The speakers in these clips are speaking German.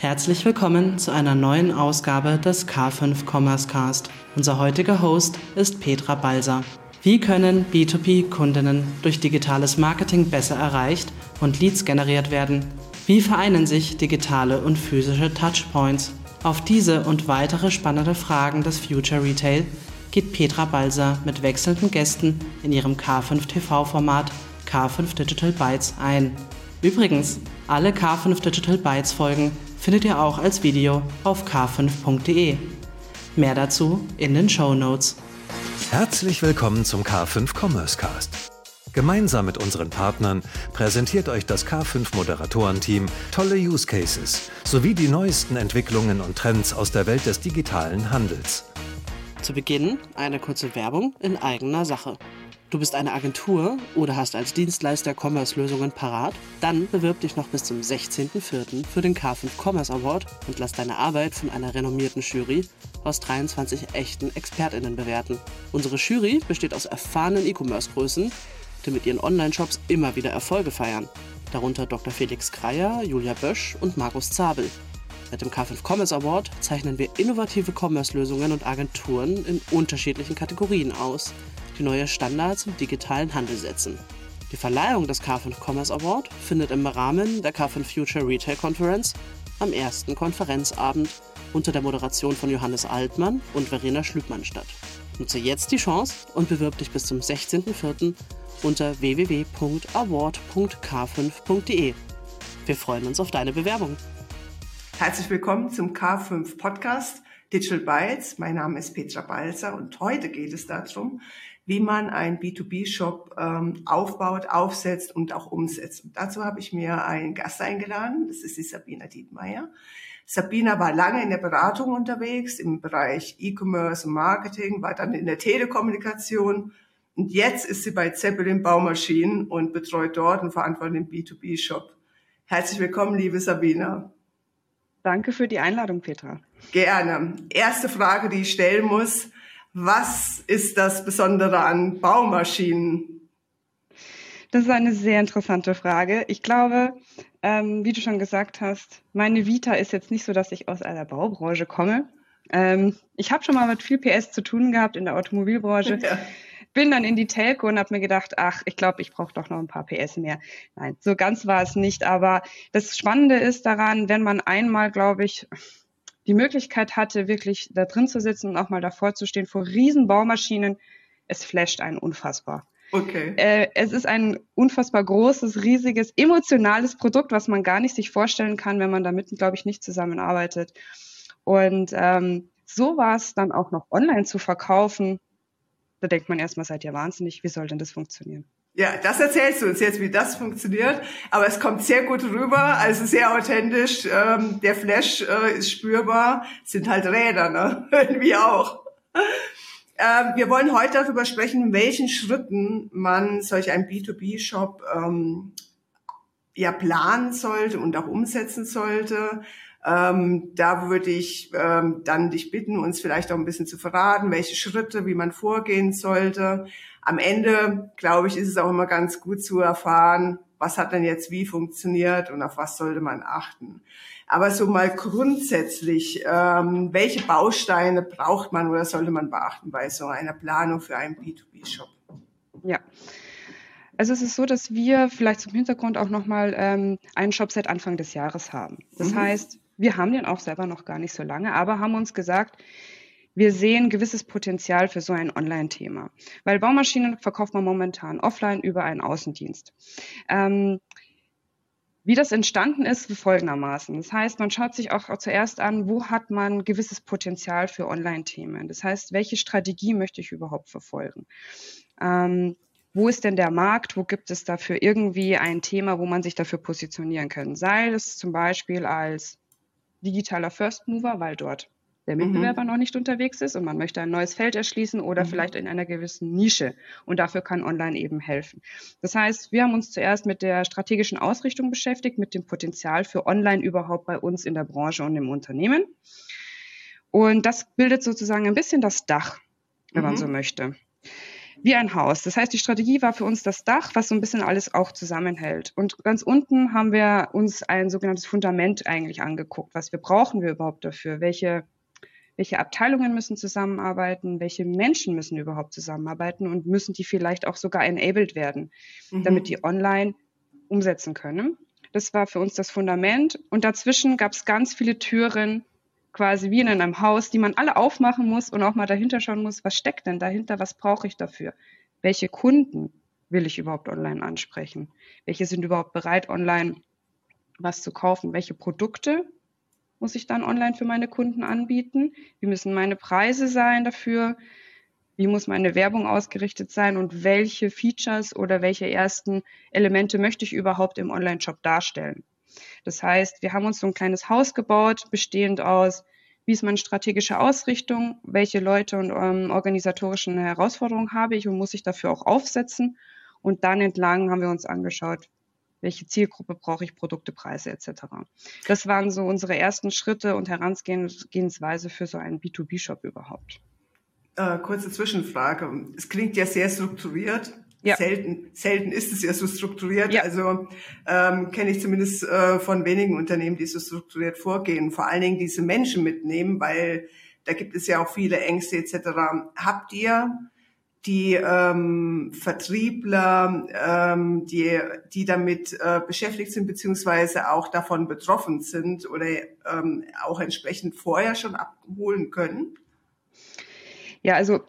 Herzlich willkommen zu einer neuen Ausgabe des K5 Commerce Cast. Unser heutiger Host ist Petra Balser. Wie können B2B-Kundinnen durch digitales Marketing besser erreicht und Leads generiert werden? Wie vereinen sich digitale und physische Touchpoints? Auf diese und weitere spannende Fragen des Future Retail geht Petra Balser mit wechselnden Gästen in ihrem K5 TV-Format K5 Digital Bytes ein. Übrigens, alle K5 Digital Bytes Folgen findet ihr auch als Video auf k5.de. Mehr dazu in den Show Notes. Herzlich willkommen zum K5 Commerce Cast. Gemeinsam mit unseren Partnern präsentiert euch das K5 Moderatorenteam tolle Use Cases sowie die neuesten Entwicklungen und Trends aus der Welt des digitalen Handels. Zu Beginn eine kurze Werbung in eigener Sache. Du bist eine Agentur oder hast als Dienstleister Commerce-Lösungen parat? Dann bewirb dich noch bis zum 16.04. für den K5 Commerce Award und lass deine Arbeit von einer renommierten Jury aus 23 echten ExpertInnen bewerten. Unsere Jury besteht aus erfahrenen E-Commerce-Größen, die mit ihren Online-Shops immer wieder Erfolge feiern. Darunter Dr. Felix Kreier, Julia Bösch und Markus Zabel. Mit dem K5 Commerce Award zeichnen wir innovative Commerce-Lösungen und Agenturen in unterschiedlichen Kategorien aus – die neue Standards im digitalen Handel setzen. Die Verleihung des K5 Commerce Award findet im Rahmen der K5 Future Retail Conference am ersten Konferenzabend unter der Moderation von Johannes Altmann und Verena Schlübmann statt. Nutze jetzt die Chance und bewirb dich bis zum 16.04. unter www.award.k5.de. Wir freuen uns auf deine Bewerbung. Herzlich willkommen zum K5 Podcast Digital Bytes. Mein Name ist Petra Balzer und heute geht es darum, wie man einen B2B-Shop ähm, aufbaut, aufsetzt und auch umsetzt. Und dazu habe ich mir einen Gast eingeladen, das ist die Sabina Dietmeier. Sabina war lange in der Beratung unterwegs im Bereich E-Commerce und Marketing, war dann in der Telekommunikation und jetzt ist sie bei Zeppelin Baumaschinen und betreut dort und verantwortet den B2B-Shop. Herzlich willkommen, liebe Sabina. Danke für die Einladung, Petra. Gerne. Erste Frage, die ich stellen muss. Was ist das Besondere an Baumaschinen? Das ist eine sehr interessante Frage. Ich glaube, ähm, wie du schon gesagt hast, meine Vita ist jetzt nicht so, dass ich aus einer Baubranche komme. Ähm, ich habe schon mal mit viel PS zu tun gehabt in der Automobilbranche. Ja. Bin dann in die Telco und habe mir gedacht, ach, ich glaube, ich brauche doch noch ein paar PS mehr. Nein, so ganz war es nicht. Aber das Spannende ist daran, wenn man einmal, glaube ich, die Möglichkeit hatte, wirklich da drin zu sitzen und auch mal davor zu stehen vor riesen Baumaschinen, es flasht einen unfassbar. Okay. Äh, es ist ein unfassbar großes, riesiges, emotionales Produkt, was man gar nicht sich vorstellen kann, wenn man damit, glaube ich, nicht zusammenarbeitet. Und ähm, so war es dann auch noch online zu verkaufen. Da denkt man erstmal, seid ihr wahnsinnig, wie soll denn das funktionieren? Ja, das erzählst du uns jetzt, wie das funktioniert. Aber es kommt sehr gut rüber, also sehr authentisch. Ähm, der Flash äh, ist spürbar. Es sind halt Räder, ne? Irgendwie auch. Ähm, wir wollen heute darüber sprechen, in welchen Schritten man solch einen B2B-Shop ähm, ja planen sollte und auch umsetzen sollte. Ähm, da würde ich ähm, dann dich bitten, uns vielleicht auch ein bisschen zu verraten, welche Schritte, wie man vorgehen sollte am Ende, glaube ich, ist es auch immer ganz gut zu erfahren, was hat denn jetzt wie funktioniert und auf was sollte man achten. Aber so mal grundsätzlich, ähm, welche Bausteine braucht man oder sollte man beachten bei so einer Planung für einen B2B-Shop? Ja. Also es ist so, dass wir vielleicht zum Hintergrund auch nochmal ähm, einen Shop seit Anfang des Jahres haben. Das mhm. heißt, wir haben den auch selber noch gar nicht so lange, aber haben uns gesagt, wir sehen gewisses Potenzial für so ein Online-Thema, weil Baumaschinen verkauft man momentan offline über einen Außendienst. Ähm, wie das entstanden ist, folgendermaßen. Das heißt, man schaut sich auch zuerst an, wo hat man gewisses Potenzial für Online-Themen. Das heißt, welche Strategie möchte ich überhaupt verfolgen? Ähm, wo ist denn der Markt? Wo gibt es dafür irgendwie ein Thema, wo man sich dafür positionieren kann? Sei es zum Beispiel als digitaler First Mover, weil dort der mhm. Mitbewerber mhm. noch nicht unterwegs ist und man möchte ein neues Feld erschließen oder mhm. vielleicht in einer gewissen Nische. Und dafür kann Online eben helfen. Das heißt, wir haben uns zuerst mit der strategischen Ausrichtung beschäftigt, mit dem Potenzial für Online überhaupt bei uns in der Branche und im Unternehmen. Und das bildet sozusagen ein bisschen das Dach, wenn mhm. man so möchte. Wie ein Haus. Das heißt, die Strategie war für uns das Dach, was so ein bisschen alles auch zusammenhält. Und ganz unten haben wir uns ein sogenanntes Fundament eigentlich angeguckt. Was wir brauchen wir überhaupt dafür? Welche, welche Abteilungen müssen zusammenarbeiten? Welche Menschen müssen überhaupt zusammenarbeiten? Und müssen die vielleicht auch sogar enabled werden, mhm. damit die online umsetzen können? Das war für uns das Fundament. Und dazwischen gab es ganz viele Türen, quasi wie in einem Haus, die man alle aufmachen muss und auch mal dahinter schauen muss, was steckt denn dahinter, was brauche ich dafür? Welche Kunden will ich überhaupt online ansprechen? Welche sind überhaupt bereit, online was zu kaufen? Welche Produkte muss ich dann online für meine Kunden anbieten? Wie müssen meine Preise sein dafür? Wie muss meine Werbung ausgerichtet sein und welche Features oder welche ersten Elemente möchte ich überhaupt im Online-Shop darstellen? Das heißt, wir haben uns so ein kleines Haus gebaut, bestehend aus, wie ist meine strategische Ausrichtung, welche Leute und ähm, organisatorischen Herausforderungen habe ich und muss ich dafür auch aufsetzen. Und dann entlang haben wir uns angeschaut, welche Zielgruppe brauche ich, Produkte, Preise etc. Das waren so unsere ersten Schritte und Herangehensweise für so einen B2B-Shop überhaupt. Äh, kurze Zwischenfrage. Es klingt ja sehr strukturiert. Ja. Selten, selten ist es ja so strukturiert. Ja. Also ähm, kenne ich zumindest äh, von wenigen Unternehmen, die so strukturiert vorgehen. Vor allen Dingen diese Menschen mitnehmen, weil da gibt es ja auch viele Ängste etc. Habt ihr die ähm, Vertriebler, ähm, die, die damit äh, beschäftigt sind, beziehungsweise auch davon betroffen sind oder ähm, auch entsprechend vorher schon abholen können? Ja, also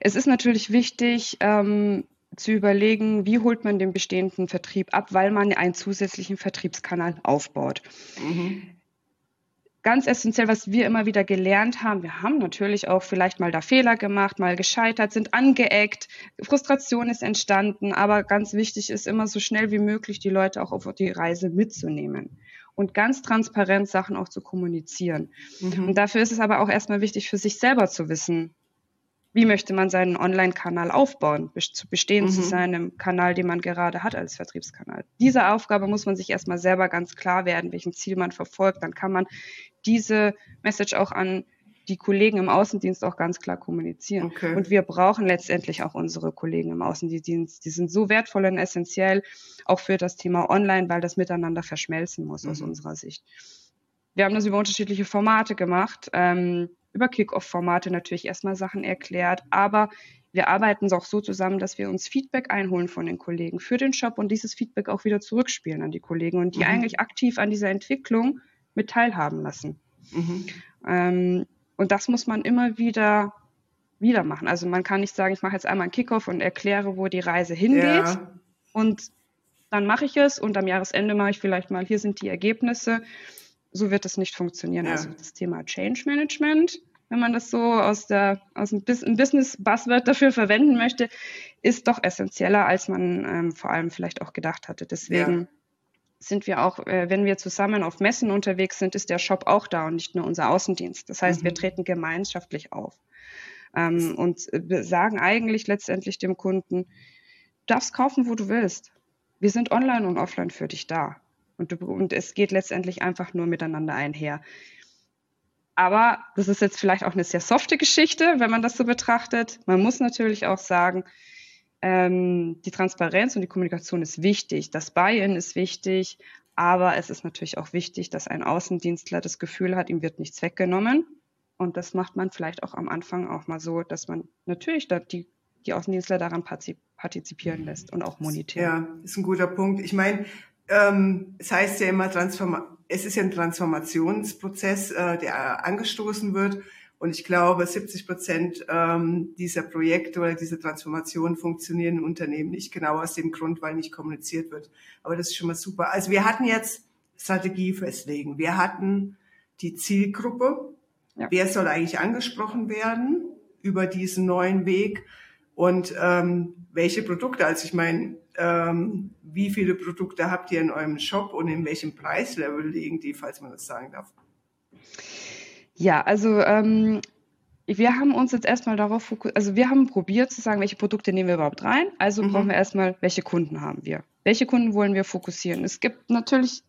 es ist natürlich wichtig ähm, zu überlegen, wie holt man den bestehenden Vertrieb ab, weil man einen zusätzlichen Vertriebskanal aufbaut. Mhm. Ganz essentiell, was wir immer wieder gelernt haben, wir haben natürlich auch vielleicht mal da Fehler gemacht, mal gescheitert, sind angeeckt, Frustration ist entstanden, aber ganz wichtig ist immer so schnell wie möglich die Leute auch auf die Reise mitzunehmen und ganz transparent Sachen auch zu kommunizieren. Mhm. Und dafür ist es aber auch erstmal wichtig für sich selber zu wissen, wie möchte man seinen Online-Kanal aufbauen, zu bestehen mhm. zu seinem Kanal, den man gerade hat als Vertriebskanal. Diese Aufgabe muss man sich erstmal selber ganz klar werden, welchen Ziel man verfolgt. Dann kann man diese Message auch an die Kollegen im Außendienst auch ganz klar kommunizieren. Okay. Und wir brauchen letztendlich auch unsere Kollegen im Außendienst. Die sind so wertvoll und essentiell auch für das Thema Online, weil das miteinander verschmelzen muss mhm. aus unserer Sicht. Wir haben das über unterschiedliche Formate gemacht. Ähm, über Kick-Off-Formate natürlich erstmal Sachen erklärt, aber wir arbeiten auch so zusammen, dass wir uns Feedback einholen von den Kollegen für den Shop und dieses Feedback auch wieder zurückspielen an die Kollegen und die mhm. eigentlich aktiv an dieser Entwicklung mit teilhaben lassen. Mhm. Ähm, und das muss man immer wieder wieder machen. Also man kann nicht sagen, ich mache jetzt einmal einen Kickoff und erkläre, wo die Reise hingeht ja. und dann mache ich es und am Jahresende mache ich vielleicht mal, hier sind die Ergebnisse so wird es nicht funktionieren. Ja. Also das Thema Change Management, wenn man das so aus der aus dem Business Buzzword dafür verwenden möchte, ist doch essentieller, als man ähm, vor allem vielleicht auch gedacht hatte. Deswegen ja. sind wir auch, äh, wenn wir zusammen auf Messen unterwegs sind, ist der Shop auch da und nicht nur unser Außendienst. Das heißt, mhm. wir treten gemeinschaftlich auf ähm, und äh, sagen eigentlich letztendlich dem Kunden, du darfst kaufen, wo du willst. Wir sind online und offline für dich da. Und, du, und es geht letztendlich einfach nur miteinander einher. Aber das ist jetzt vielleicht auch eine sehr softe Geschichte, wenn man das so betrachtet. Man muss natürlich auch sagen, ähm, die Transparenz und die Kommunikation ist wichtig. Das Buy-in ist wichtig. Aber es ist natürlich auch wichtig, dass ein Außendienstler das Gefühl hat, ihm wird nichts weggenommen. Und das macht man vielleicht auch am Anfang auch mal so, dass man natürlich die, die Außendienstler daran partizipieren lässt und auch monetär. Ja, ist ein guter Punkt. Ich meine, ähm, es heißt ja immer, Transforma es ist ja ein Transformationsprozess, äh, der angestoßen wird. Und ich glaube, 70 Prozent ähm, dieser Projekte oder dieser Transformation funktionieren in Unternehmen nicht genau aus dem Grund, weil nicht kommuniziert wird. Aber das ist schon mal super. Also wir hatten jetzt Strategie festlegen. Wir hatten die Zielgruppe. Ja. Wer soll eigentlich angesprochen werden über diesen neuen Weg? Und ähm, welche Produkte? Also ich meine, ähm, wie viele Produkte habt ihr in eurem Shop und in welchem Preislevel liegen die, falls man das sagen darf? Ja, also ähm, wir haben uns jetzt erstmal darauf fokussiert, also wir haben probiert zu sagen, welche Produkte nehmen wir überhaupt rein. Also mhm. brauchen wir erstmal, welche Kunden haben wir? Welche Kunden wollen wir fokussieren? Es gibt natürlich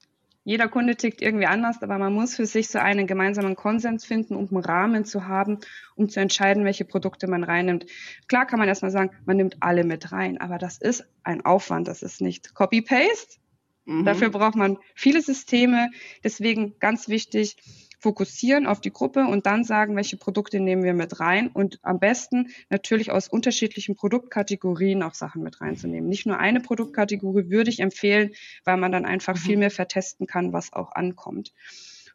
jeder Kunde tickt irgendwie anders, aber man muss für sich so einen gemeinsamen Konsens finden, um einen Rahmen zu haben, um zu entscheiden, welche Produkte man reinnimmt. Klar kann man erstmal sagen, man nimmt alle mit rein, aber das ist ein Aufwand, das ist nicht Copy-Paste. Mhm. Dafür braucht man viele Systeme. Deswegen ganz wichtig, fokussieren auf die Gruppe und dann sagen, welche Produkte nehmen wir mit rein und am besten natürlich aus unterschiedlichen Produktkategorien auch Sachen mit reinzunehmen. Nicht nur eine Produktkategorie würde ich empfehlen, weil man dann einfach mhm. viel mehr vertesten kann, was auch ankommt.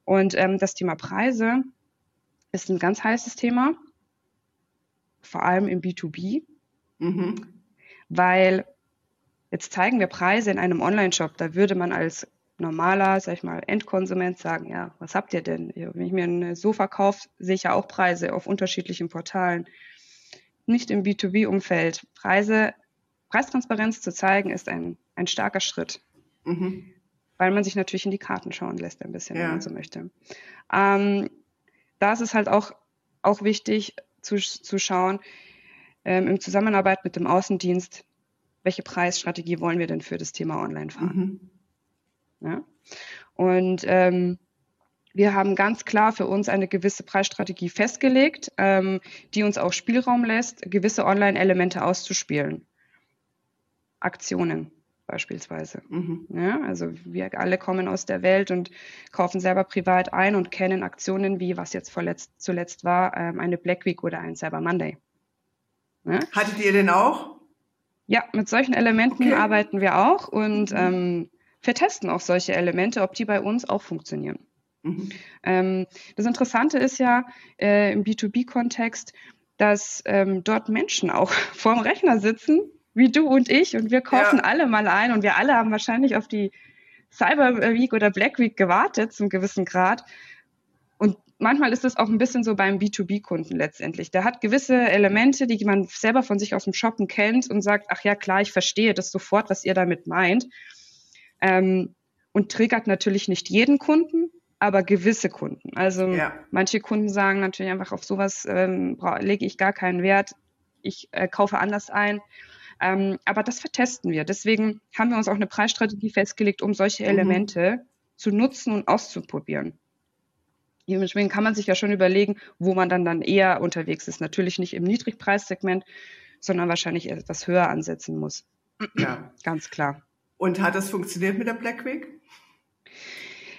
Und ähm, das Thema Preise ist ein ganz heißes Thema, vor allem im B2B, mhm. weil jetzt zeigen wir Preise in einem Online-Shop, da würde man als normaler, sag ich mal, Endkonsument sagen, ja, was habt ihr denn? Wenn ich mir ein Sofa kaufe, sehe ich ja auch Preise auf unterschiedlichen Portalen. Nicht im B2B-Umfeld. Preise, Preistransparenz zu zeigen, ist ein, ein starker Schritt. Mhm. Weil man sich natürlich in die Karten schauen lässt, ein bisschen, ja. wenn man so möchte. Ähm, da ist es halt auch, auch wichtig zu, zu schauen, ähm, im Zusammenarbeit mit dem Außendienst, welche Preisstrategie wollen wir denn für das Thema Online fahren? Mhm. Ja? Und ähm, wir haben ganz klar für uns eine gewisse Preisstrategie festgelegt, ähm, die uns auch Spielraum lässt, gewisse Online-Elemente auszuspielen. Aktionen beispielsweise. Mhm. Ja, also wir alle kommen aus der Welt und kaufen selber privat ein und kennen Aktionen wie, was jetzt vorletzt, zuletzt war, ähm, eine Black Week oder ein Cyber Monday. Ja? Hattet ihr denn auch? Ja, mit solchen Elementen okay. arbeiten wir auch und mhm. ähm, vertesten auch solche Elemente, ob die bei uns auch funktionieren. Mhm. Ähm, das Interessante ist ja äh, im B2B-Kontext, dass ähm, dort Menschen auch vorm Rechner sitzen, wie du und ich, und wir kaufen ja. alle mal ein und wir alle haben wahrscheinlich auf die Cyber Week oder Black Week gewartet zum gewissen Grad. Und manchmal ist es auch ein bisschen so beim B2B-Kunden letztendlich. Der hat gewisse Elemente, die man selber von sich aus dem Shoppen kennt und sagt, ach ja, klar, ich verstehe das sofort, was ihr damit meint ähm, und triggert natürlich nicht jeden Kunden, aber gewisse Kunden. Also ja. manche Kunden sagen natürlich einfach, auf sowas ähm, lege ich gar keinen Wert, ich äh, kaufe anders ein. Ähm, aber das vertesten wir. Deswegen haben wir uns auch eine Preisstrategie festgelegt, um solche mhm. Elemente mhm. zu nutzen und auszuprobieren. Dementsprechend kann man sich ja schon überlegen, wo man dann, dann eher unterwegs ist. Natürlich nicht im Niedrigpreissegment, sondern wahrscheinlich etwas höher ansetzen muss. Ja. Ganz klar. Und hat das funktioniert mit der Black Week?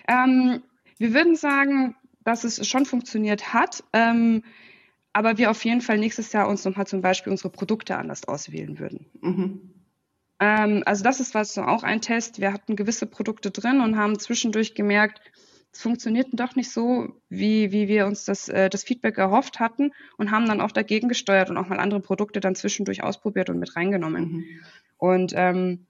Ähm, wir würden sagen, dass es schon funktioniert hat, ähm, aber wir auf jeden Fall nächstes Jahr uns nochmal zum Beispiel unsere Produkte anders auswählen würden. Mhm. Ähm, also das ist was so auch ein Test. Wir hatten gewisse Produkte drin und haben zwischendurch gemerkt, es funktioniert doch nicht so, wie, wie wir uns das, äh, das Feedback erhofft hatten und haben dann auch dagegen gesteuert und auch mal andere Produkte dann zwischendurch ausprobiert und mit reingenommen. Mhm. Und ähm,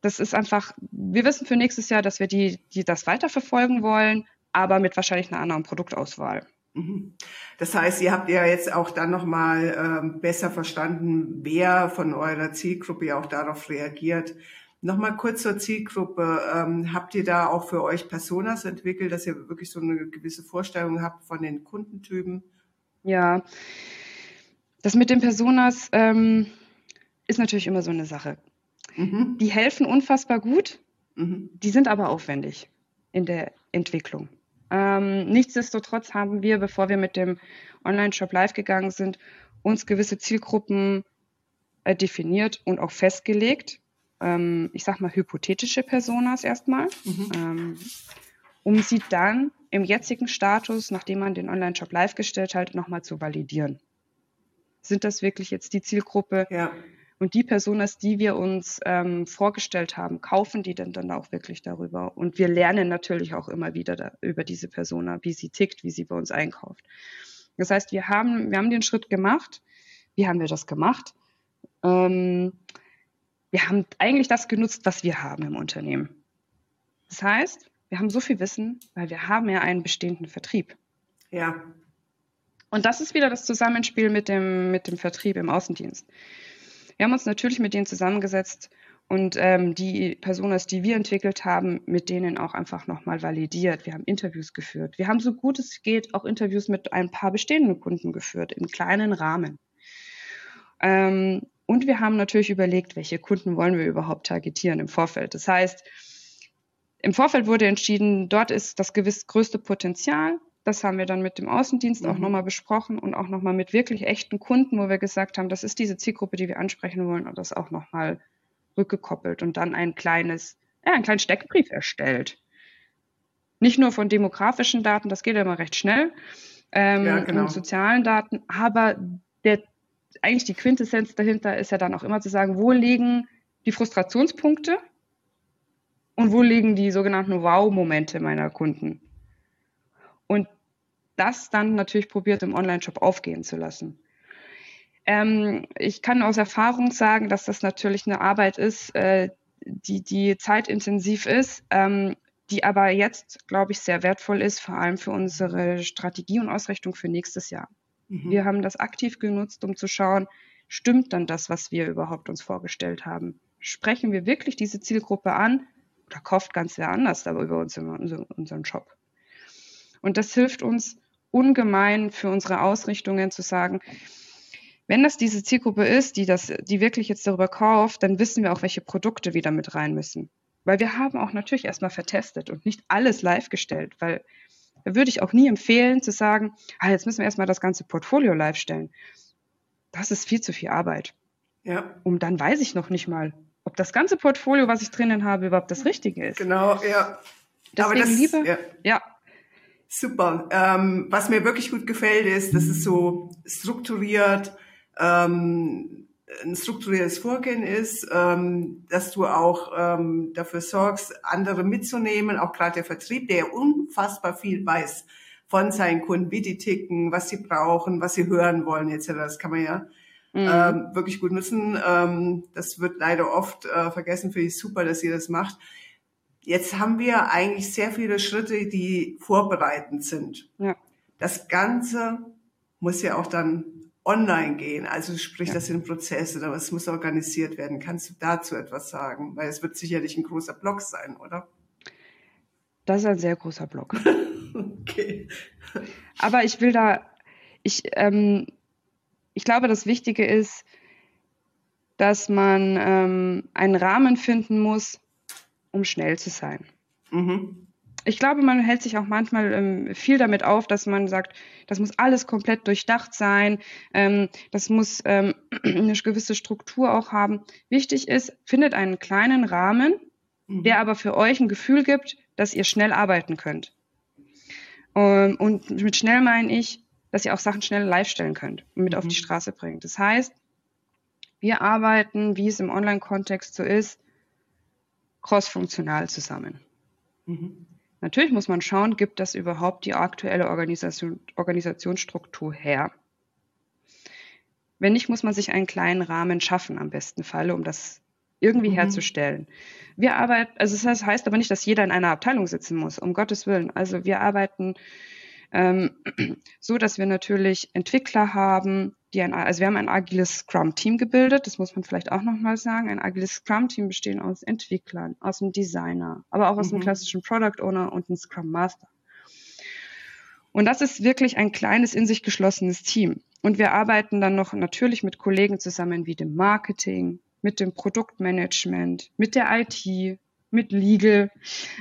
das ist einfach, wir wissen für nächstes Jahr, dass wir die, die das weiterverfolgen wollen, aber mit wahrscheinlich einer anderen Produktauswahl. Mhm. Das heißt, ihr habt ja jetzt auch dann nochmal ähm, besser verstanden, wer von eurer Zielgruppe auch darauf reagiert. Nochmal kurz zur Zielgruppe. Ähm, habt ihr da auch für euch Personas entwickelt, dass ihr wirklich so eine gewisse Vorstellung habt von den Kundentypen? Ja, das mit den Personas ähm, ist natürlich immer so eine Sache. Mhm. Die helfen unfassbar gut, mhm. die sind aber aufwendig in der Entwicklung. Ähm, nichtsdestotrotz haben wir, bevor wir mit dem Online-Shop live gegangen sind, uns gewisse Zielgruppen äh, definiert und auch festgelegt. Ähm, ich sage mal hypothetische Personas erstmal, mhm. ähm, um sie dann im jetzigen Status, nachdem man den Online-Shop live gestellt hat, nochmal zu validieren. Sind das wirklich jetzt die Zielgruppe, ja. Und die Personas, die wir uns ähm, vorgestellt haben, kaufen die denn dann auch wirklich darüber? Und wir lernen natürlich auch immer wieder da, über diese Persona, wie sie tickt, wie sie bei uns einkauft. Das heißt, wir haben, wir haben den Schritt gemacht. Wie haben wir das gemacht? Ähm, wir haben eigentlich das genutzt, was wir haben im Unternehmen. Das heißt, wir haben so viel Wissen, weil wir haben ja einen bestehenden Vertrieb. Ja. Und das ist wieder das Zusammenspiel mit dem, mit dem Vertrieb im Außendienst. Wir haben uns natürlich mit denen zusammengesetzt und ähm, die Personas, die wir entwickelt haben, mit denen auch einfach nochmal validiert. Wir haben Interviews geführt. Wir haben so gut es geht auch Interviews mit ein paar bestehenden Kunden geführt, im kleinen Rahmen. Ähm, und wir haben natürlich überlegt, welche Kunden wollen wir überhaupt targetieren im Vorfeld. Das heißt, Im Vorfeld wurde entschieden, dort ist das gewiss größte Potenzial. Das haben wir dann mit dem Außendienst mhm. auch nochmal besprochen und auch nochmal mit wirklich echten Kunden, wo wir gesagt haben, das ist diese Zielgruppe, die wir ansprechen wollen und das auch nochmal rückgekoppelt und dann ein kleines, ja, einen kleinen Steckbrief erstellt. Nicht nur von demografischen Daten, das geht ja immer recht schnell, ähm, ja, genau. und sozialen Daten, aber der, eigentlich die Quintessenz dahinter ist ja dann auch immer zu sagen, wo liegen die Frustrationspunkte und wo liegen die sogenannten Wow-Momente meiner Kunden. Und das dann natürlich probiert im Online-Shop aufgehen zu lassen. Ähm, ich kann aus Erfahrung sagen, dass das natürlich eine Arbeit ist, äh, die, die zeitintensiv ist, ähm, die aber jetzt, glaube ich, sehr wertvoll ist, vor allem für unsere Strategie und Ausrichtung für nächstes Jahr. Mhm. Wir haben das aktiv genutzt, um zu schauen, stimmt dann das, was wir überhaupt uns vorgestellt haben? Sprechen wir wirklich diese Zielgruppe an oder kauft ganz wer anders aber über uns in unseren Shop? Und das hilft uns ungemein für unsere Ausrichtungen zu sagen, wenn das diese Zielgruppe ist, die das, die wirklich jetzt darüber kauft, dann wissen wir auch, welche Produkte wieder mit rein müssen. Weil wir haben auch natürlich erstmal vertestet und nicht alles live gestellt, weil da würde ich auch nie empfehlen zu sagen, ah, jetzt müssen wir erstmal das ganze Portfolio live stellen. Das ist viel zu viel Arbeit. Ja. Und dann weiß ich noch nicht mal, ob das ganze Portfolio, was ich drinnen habe, überhaupt das Richtige ist. Genau, ja. Deswegen Aber das, lieber, ja. ja. Super. Ähm, was mir wirklich gut gefällt, ist, dass es so strukturiert, ähm, ein strukturiertes Vorgehen ist, ähm, dass du auch ähm, dafür sorgst, andere mitzunehmen, auch gerade der Vertrieb, der unfassbar viel weiß von seinen Kunden, wie die ticken, was sie brauchen, was sie hören wollen etc. Das kann man ja mhm. ähm, wirklich gut nutzen. Ähm, das wird leider oft äh, vergessen. Finde ich super, dass ihr das macht. Jetzt haben wir eigentlich sehr viele Schritte, die vorbereitend sind. Ja. Das Ganze muss ja auch dann online gehen. Also sprich, ja. das sind Prozesse, aber es muss organisiert werden. Kannst du dazu etwas sagen? Weil es wird sicherlich ein großer Block sein, oder? Das ist ein sehr großer Block. okay. Aber ich will da, ich, ähm, ich glaube, das Wichtige ist, dass man ähm, einen Rahmen finden muss, um schnell zu sein. Mhm ich glaube, man hält sich auch manchmal ähm, viel damit auf, dass man sagt, das muss alles komplett durchdacht sein, ähm, das muss ähm, eine gewisse Struktur auch haben. Wichtig ist, findet einen kleinen Rahmen, mhm. der aber für euch ein Gefühl gibt, dass ihr schnell arbeiten könnt. Ähm, und mit schnell meine ich, dass ihr auch Sachen schnell live stellen könnt und mit mhm. auf die mhm. Straße bringt. Das heißt, wir arbeiten, wie es im Online-Kontext so ist, crossfunktional zusammen. Mhm. Natürlich muss man schauen, gibt das überhaupt die aktuelle Organisation, Organisationsstruktur her? Wenn nicht, muss man sich einen kleinen Rahmen schaffen, am besten Falle, um das irgendwie mhm. herzustellen. Wir arbeiten, also das heißt aber nicht, dass jeder in einer Abteilung sitzen muss, um Gottes Willen. Also wir arbeiten ähm, so, dass wir natürlich Entwickler haben, die ein, also wir haben ein agiles Scrum-Team gebildet, das muss man vielleicht auch nochmal sagen. Ein agiles Scrum-Team besteht aus Entwicklern, aus dem Designer, aber auch aus mhm. einem klassischen Product Owner und einem Scrum Master. Und das ist wirklich ein kleines, in sich geschlossenes Team. Und wir arbeiten dann noch natürlich mit Kollegen zusammen wie dem Marketing, mit dem Produktmanagement, mit der IT, mit Legal.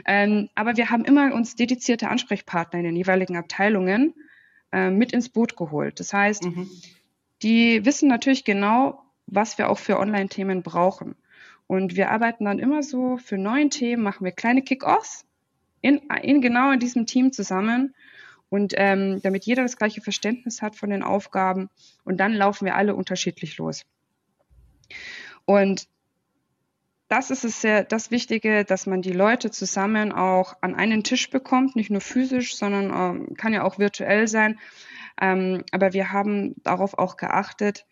Ähm, aber wir haben immer uns dedizierte Ansprechpartner in den jeweiligen Abteilungen äh, mit ins Boot geholt. Das heißt, mhm. Die wissen natürlich genau, was wir auch für Online-Themen brauchen. Und wir arbeiten dann immer so für neue Themen, machen wir kleine Kick-Offs in, in genau in diesem Team zusammen. Und ähm, damit jeder das gleiche Verständnis hat von den Aufgaben. Und dann laufen wir alle unterschiedlich los. Und das ist es sehr, das Wichtige, dass man die Leute zusammen auch an einen Tisch bekommt, nicht nur physisch, sondern ähm, kann ja auch virtuell sein. Ähm, aber wir haben darauf auch geachtet,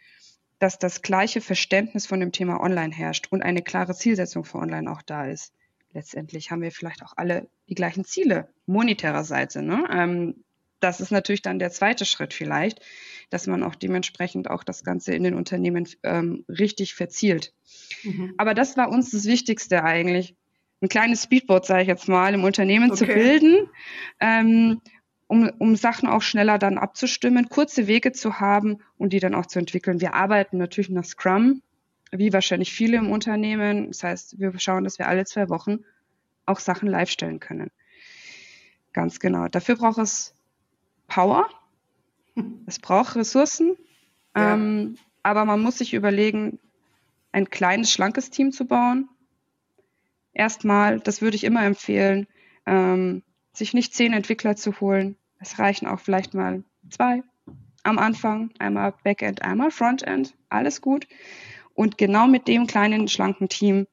dass das gleiche Verständnis von dem Thema Online herrscht und eine klare Zielsetzung für Online auch da ist. Letztendlich haben wir vielleicht auch alle die gleichen Ziele monetärer Seite. Ne? Ähm, das ist natürlich dann der zweite Schritt vielleicht, dass man auch dementsprechend auch das Ganze in den Unternehmen ähm, richtig verzielt. Mhm. Aber das war uns das Wichtigste eigentlich. Ein kleines Speedboat, sage ich jetzt mal, im Unternehmen okay. zu bilden, ähm, um, um Sachen auch schneller dann abzustimmen, kurze Wege zu haben und die dann auch zu entwickeln. Wir arbeiten natürlich nach Scrum, wie wahrscheinlich viele im Unternehmen. Das heißt, wir schauen, dass wir alle zwei Wochen auch Sachen live stellen können. Ganz genau. Dafür braucht es Power. Es braucht Ressourcen. Ja. Ähm, aber man muss sich überlegen, ein kleines, schlankes Team zu bauen. Erstmal, das würde ich immer empfehlen, ähm, sich nicht zehn Entwickler zu holen. Es reichen auch vielleicht mal zwei am Anfang, einmal Backend, einmal Frontend, alles gut. Und genau mit dem kleinen, schlanken Team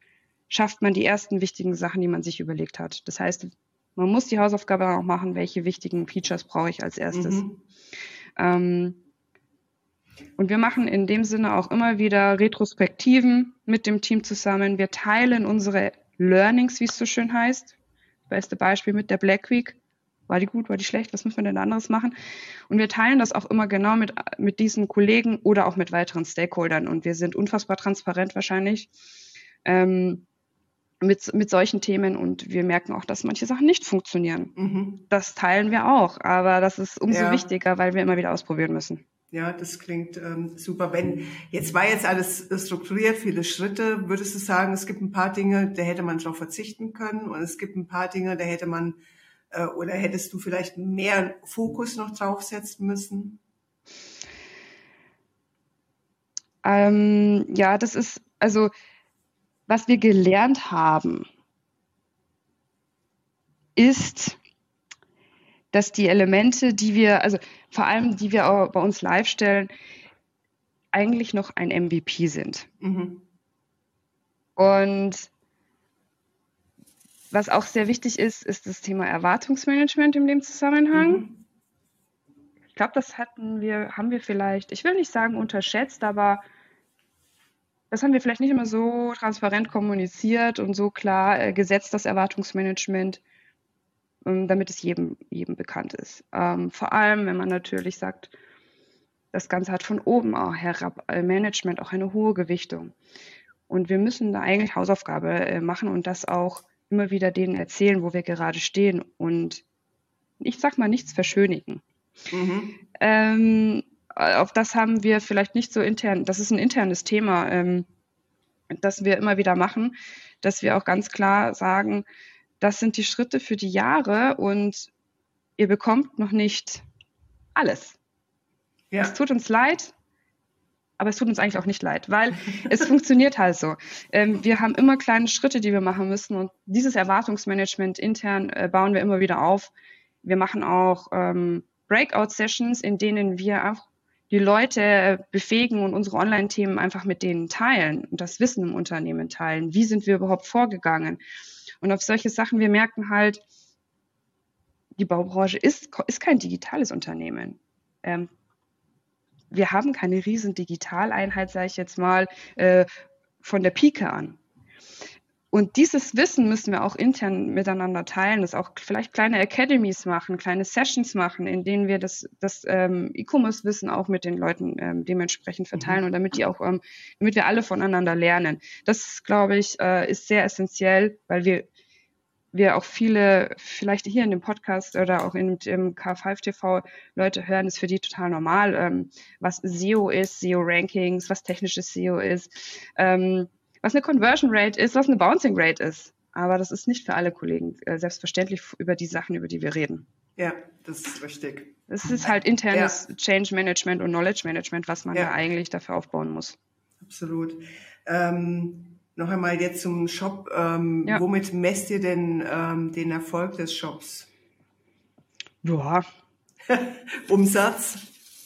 schafft man die ersten wichtigen Sachen, die man sich überlegt hat. Das heißt, man muss die Hausaufgabe auch machen, welche wichtigen Features brauche ich als erstes. Mhm. Ähm, und wir machen in dem Sinne auch immer wieder Retrospektiven mit dem Team zusammen. Wir teilen unsere Learnings, wie es so schön heißt. Beste Beispiel mit der Black Week. War die gut, war die schlecht? Was müssen wir denn anderes machen? Und wir teilen das auch immer genau mit, mit diesen Kollegen oder auch mit weiteren Stakeholdern. Und wir sind unfassbar transparent wahrscheinlich ähm, mit, mit solchen Themen. Und wir merken auch, dass manche Sachen nicht funktionieren. Mhm. Das teilen wir auch. Aber das ist umso ja. wichtiger, weil wir immer wieder ausprobieren müssen. Ja, das klingt ähm, super. Wenn jetzt war jetzt alles strukturiert, viele Schritte, würdest du sagen, es gibt ein paar Dinge, da hätte man drauf verzichten können und es gibt ein paar Dinge, da hätte man äh, oder hättest du vielleicht mehr Fokus noch draufsetzen müssen? Ähm, ja, das ist also was wir gelernt haben, ist, dass die Elemente, die wir, also vor allem die wir auch bei uns live stellen, eigentlich noch ein MVP sind. Mhm. Und was auch sehr wichtig ist, ist das Thema Erwartungsmanagement in dem Zusammenhang. Mhm. Ich glaube, das hatten wir, haben wir vielleicht, ich will nicht sagen unterschätzt, aber das haben wir vielleicht nicht immer so transparent kommuniziert und so klar äh, gesetzt, das Erwartungsmanagement. Ähm, damit es jedem, jedem bekannt ist. Ähm, vor allem, wenn man natürlich sagt, das Ganze hat von oben auch herab, äh, Management auch eine hohe Gewichtung. Und wir müssen da eigentlich Hausaufgabe äh, machen und das auch immer wieder denen erzählen, wo wir gerade stehen und ich sag mal nichts verschönigen. Mhm. Ähm, auf das haben wir vielleicht nicht so intern, das ist ein internes Thema, ähm, das wir immer wieder machen, dass wir auch ganz klar sagen, das sind die Schritte für die Jahre und ihr bekommt noch nicht alles. Ja. Es tut uns leid, aber es tut uns eigentlich auch nicht leid, weil es funktioniert halt so. Ähm, wir haben immer kleine Schritte, die wir machen müssen und dieses Erwartungsmanagement intern äh, bauen wir immer wieder auf. Wir machen auch ähm, Breakout-Sessions, in denen wir auch die Leute befähigen und unsere Online-Themen einfach mit denen teilen und das Wissen im Unternehmen teilen. Wie sind wir überhaupt vorgegangen? Und auf solche Sachen, wir merken halt, die Baubranche ist, ist kein digitales Unternehmen. Ähm, wir haben keine riesen Digitaleinheit, sage ich jetzt mal, äh, von der Pike an. Und dieses Wissen müssen wir auch intern miteinander teilen, das auch vielleicht kleine Academies machen, kleine Sessions machen, in denen wir das, das ähm, E-Commerce-Wissen auch mit den Leuten ähm, dementsprechend verteilen mhm. und damit die auch, ähm, damit wir alle voneinander lernen. Das, glaube ich, äh, ist sehr essentiell, weil wir wir auch viele, vielleicht hier in dem Podcast oder auch in dem K5 TV Leute hören, ist für die total normal, ähm, was SEO ist, SEO-Rankings, was technisches SEO ist, ähm, was eine Conversion Rate ist, was eine Bouncing Rate ist. Aber das ist nicht für alle Kollegen äh, selbstverständlich über die Sachen, über die wir reden. Ja, das ist richtig. Es ist halt internes ja. Change Management und Knowledge Management, was man ja. da eigentlich dafür aufbauen muss. Absolut. Ähm, noch einmal jetzt zum Shop. Ähm, ja. Womit messt ihr denn ähm, den Erfolg des Shops? Ja. Umsatz,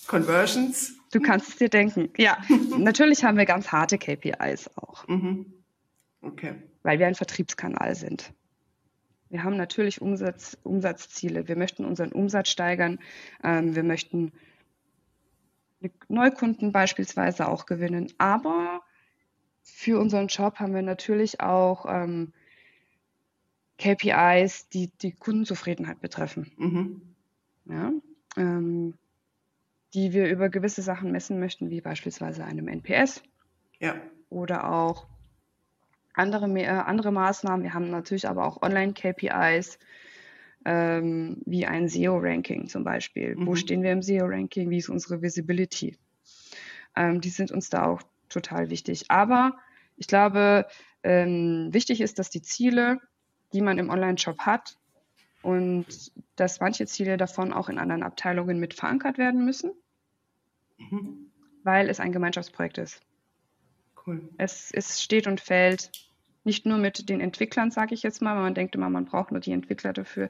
Conversions. Du kannst es dir denken. Ja, natürlich haben wir ganz harte KPIs auch. Mhm. Okay. Weil wir ein Vertriebskanal sind. Wir haben natürlich Umsatz, Umsatzziele. Wir möchten unseren Umsatz steigern. Ähm, wir möchten Neukunden beispielsweise auch gewinnen. Aber für unseren Job haben wir natürlich auch ähm, KPIs, die die Kundenzufriedenheit betreffen. Mhm. Ja, ähm, die wir über gewisse Sachen messen möchten, wie beispielsweise einem NPS. Ja. Oder auch andere, äh, andere Maßnahmen. Wir haben natürlich aber auch Online-KPIs, ähm, wie ein SEO-Ranking zum Beispiel. Mhm. Wo stehen wir im SEO-Ranking? Wie ist unsere Visibility? Ähm, die sind uns da auch total wichtig. Aber ich glaube, ähm, wichtig ist, dass die Ziele die man im Online-Shop hat und dass manche Ziele davon auch in anderen Abteilungen mit verankert werden müssen, mhm. weil es ein Gemeinschaftsprojekt ist. Cool. Es, es steht und fällt nicht nur mit den Entwicklern, sage ich jetzt mal, weil man denkt immer, man braucht nur die Entwickler dafür.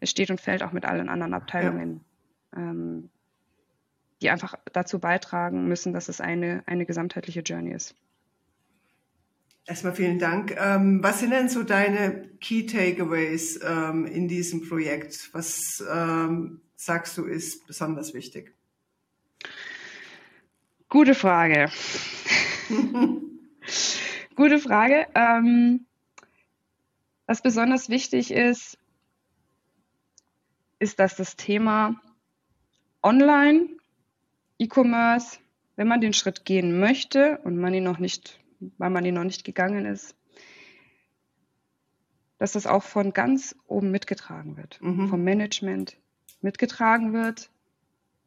Es steht und fällt auch mit allen anderen Abteilungen, ja. ähm, die einfach dazu beitragen müssen, dass es eine, eine gesamtheitliche Journey ist. Erstmal vielen Dank. Ähm, was sind denn so deine Key Takeaways ähm, in diesem Projekt? Was ähm, sagst du ist besonders wichtig? Gute Frage. Gute Frage. Ähm, was besonders wichtig ist, ist, dass das Thema Online, E-Commerce, wenn man den Schritt gehen möchte und man ihn noch nicht weil man ihn noch nicht gegangen ist, dass das auch von ganz oben mitgetragen wird, mhm. vom Management mitgetragen wird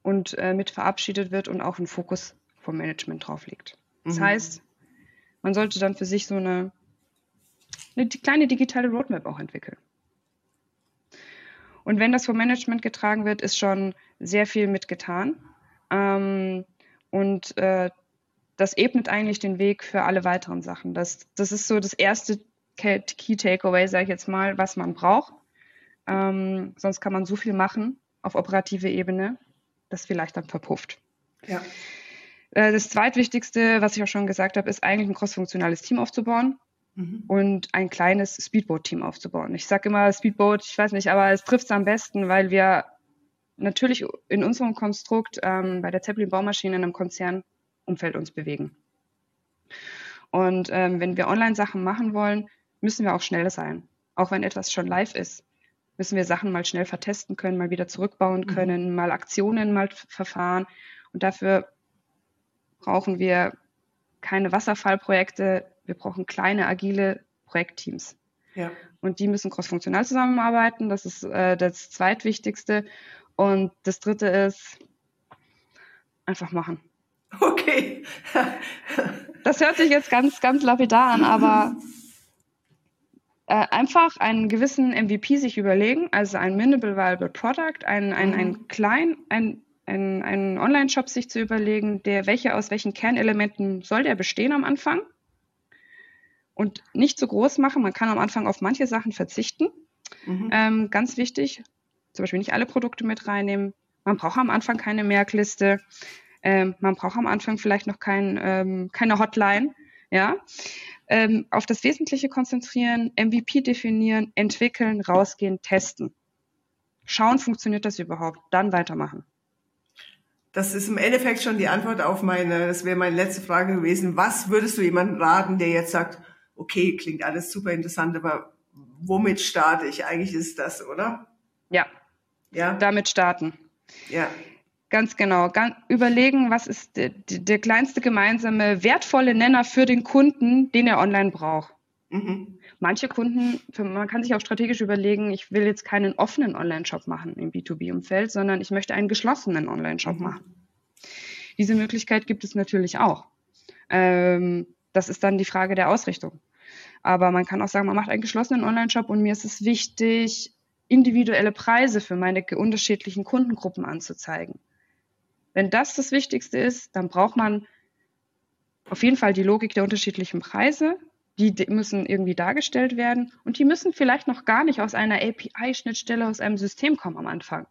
und äh, mit verabschiedet wird und auch ein Fokus vom Management drauf liegt. Das mhm. heißt, man sollte dann für sich so eine, eine kleine digitale Roadmap auch entwickeln. Und wenn das vom Management getragen wird, ist schon sehr viel mitgetan. Ähm, und äh, das ebnet eigentlich den Weg für alle weiteren Sachen. Das, das ist so das erste Key Takeaway, sage ich jetzt mal, was man braucht. Ähm, sonst kann man so viel machen auf operative Ebene, das vielleicht dann verpufft. Ja. Äh, das zweitwichtigste, was ich auch schon gesagt habe, ist eigentlich ein crossfunktionales Team aufzubauen mhm. und ein kleines Speedboat-Team aufzubauen. Ich sage immer Speedboat, ich weiß nicht, aber es trifft es am besten, weil wir natürlich in unserem Konstrukt ähm, bei der Zeppelin Baumaschine in einem Konzern Umfeld uns bewegen. Und ähm, wenn wir Online-Sachen machen wollen, müssen wir auch schnell sein. Auch wenn etwas schon live ist, müssen wir Sachen mal schnell vertesten können, mal wieder zurückbauen mhm. können, mhm. mal Aktionen mal verfahren. Und dafür brauchen wir keine Wasserfallprojekte, wir brauchen kleine, agile Projektteams. Ja. Und die müssen crossfunktional zusammenarbeiten. Das ist äh, das zweitwichtigste. Und das dritte ist einfach machen. Okay. das hört sich jetzt ganz, ganz lapidar an, aber äh, einfach einen gewissen MVP sich überlegen, also ein Minimal Viable Product, ein, ein, mhm. ein klein, ein, ein, einen Online-Shop sich zu überlegen, der welche aus welchen Kernelementen soll der bestehen am Anfang und nicht zu groß machen. Man kann am Anfang auf manche Sachen verzichten. Mhm. Ähm, ganz wichtig, zum Beispiel nicht alle Produkte mit reinnehmen. Man braucht am Anfang keine Merkliste. Ähm, man braucht am Anfang vielleicht noch kein, ähm, keine Hotline, ja. Ähm, auf das Wesentliche konzentrieren, MVP definieren, entwickeln, rausgehen, testen. Schauen, funktioniert das überhaupt? Dann weitermachen. Das ist im Endeffekt schon die Antwort auf meine, das wäre meine letzte Frage gewesen. Was würdest du jemandem raten, der jetzt sagt, okay, klingt alles super interessant, aber womit starte ich? Eigentlich ist das, oder? Ja. Ja. Damit starten. Ja. Ganz genau. Überlegen, was ist der, der, kleinste gemeinsame wertvolle Nenner für den Kunden, den er online braucht. Mhm. Manche Kunden, man kann sich auch strategisch überlegen, ich will jetzt keinen offenen Online-Shop machen im B2B-Umfeld, sondern ich möchte einen geschlossenen Online-Shop mhm. machen. Diese Möglichkeit gibt es natürlich auch. Ähm, das ist dann die Frage der Ausrichtung. Aber man kann auch sagen, man macht einen geschlossenen Online-Shop und mir ist es wichtig, individuelle Preise für meine unterschiedlichen Kundengruppen anzuzeigen. Wenn das das Wichtigste ist, dann braucht man auf jeden Fall die Logik der unterschiedlichen Preise. Die müssen irgendwie dargestellt werden und die müssen vielleicht noch gar nicht aus einer API-Schnittstelle aus einem System kommen am Anfang.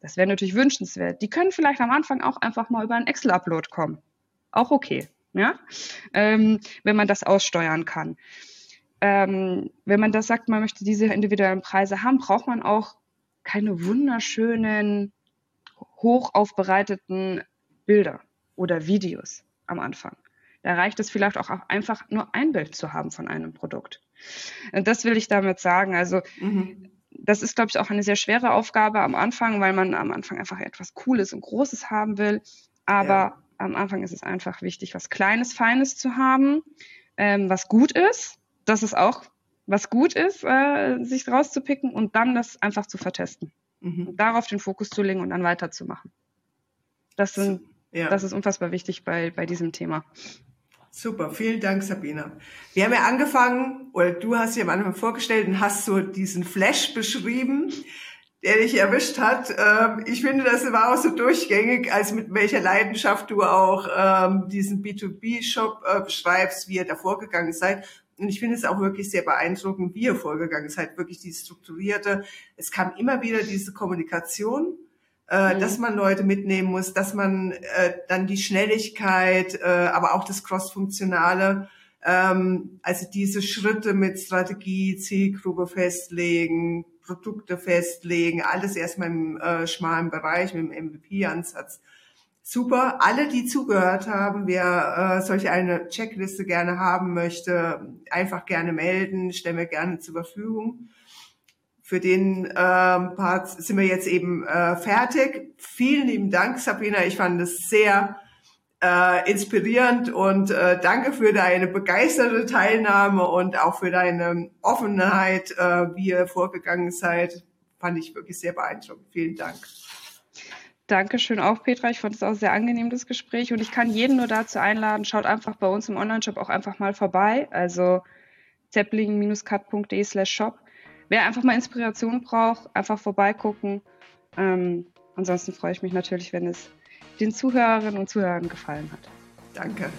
Das wäre natürlich wünschenswert. Die können vielleicht am Anfang auch einfach mal über einen Excel-Upload kommen. Auch okay, ja, ähm, wenn man das aussteuern kann. Ähm, wenn man das sagt, man möchte diese individuellen Preise haben, braucht man auch keine wunderschönen hoch aufbereiteten Bilder oder Videos am Anfang. Da reicht es vielleicht auch einfach nur ein Bild zu haben von einem Produkt. Und das will ich damit sagen. Also mhm. das ist, glaube ich, auch eine sehr schwere Aufgabe am Anfang, weil man am Anfang einfach etwas Cooles und Großes haben will. Aber ja. am Anfang ist es einfach wichtig, was Kleines, Feines zu haben, ähm, was gut ist. Das ist auch was gut ist, äh, sich rauszupicken und dann das einfach zu vertesten. Mhm. Darauf den Fokus zu legen und dann weiterzumachen. Das, sind, ja. das ist unfassbar wichtig bei, bei diesem Thema. Super, vielen Dank, Sabina. Wir haben ja angefangen, oder du hast ja am Anfang vorgestellt und hast so diesen Flash beschrieben, der dich erwischt hat. Ähm, ich finde, das war auch so durchgängig, als mit welcher Leidenschaft du auch ähm, diesen B2B-Shop äh, beschreibst, wie ihr da vorgegangen seid. Und ich finde es auch wirklich sehr beeindruckend, wie ihr vorgegangen seid, wirklich die strukturierte. Es kam immer wieder diese Kommunikation äh, mhm. dass man Leute mitnehmen muss, dass man äh, dann die Schnelligkeit, äh, aber auch das Cross-Funktionale, ähm, also diese Schritte mit Strategie, Zielgruppe festlegen, Produkte festlegen, alles erstmal im äh, schmalen Bereich mit dem MVP-Ansatz. Super. Alle, die zugehört haben, wer äh, solche eine Checkliste gerne haben möchte, einfach gerne melden, stellen wir gerne zur Verfügung für den ähm, Part sind wir jetzt eben äh, fertig. Vielen lieben Dank, Sabrina. Ich fand es sehr äh, inspirierend und äh, danke für deine begeisterte Teilnahme und auch für deine Offenheit, äh, wie ihr vorgegangen seid. Fand ich wirklich sehr beeindruckend. Vielen Dank. Dankeschön auch, Petra. Ich fand es auch sehr angenehm, das Gespräch. Und ich kann jeden nur dazu einladen, schaut einfach bei uns im Online-Shop auch einfach mal vorbei. Also zeppling-cut.de slash shop wer einfach mal Inspiration braucht, einfach vorbeigucken. Ähm, ansonsten freue ich mich natürlich, wenn es den Zuhörerinnen und Zuhörern gefallen hat. Danke.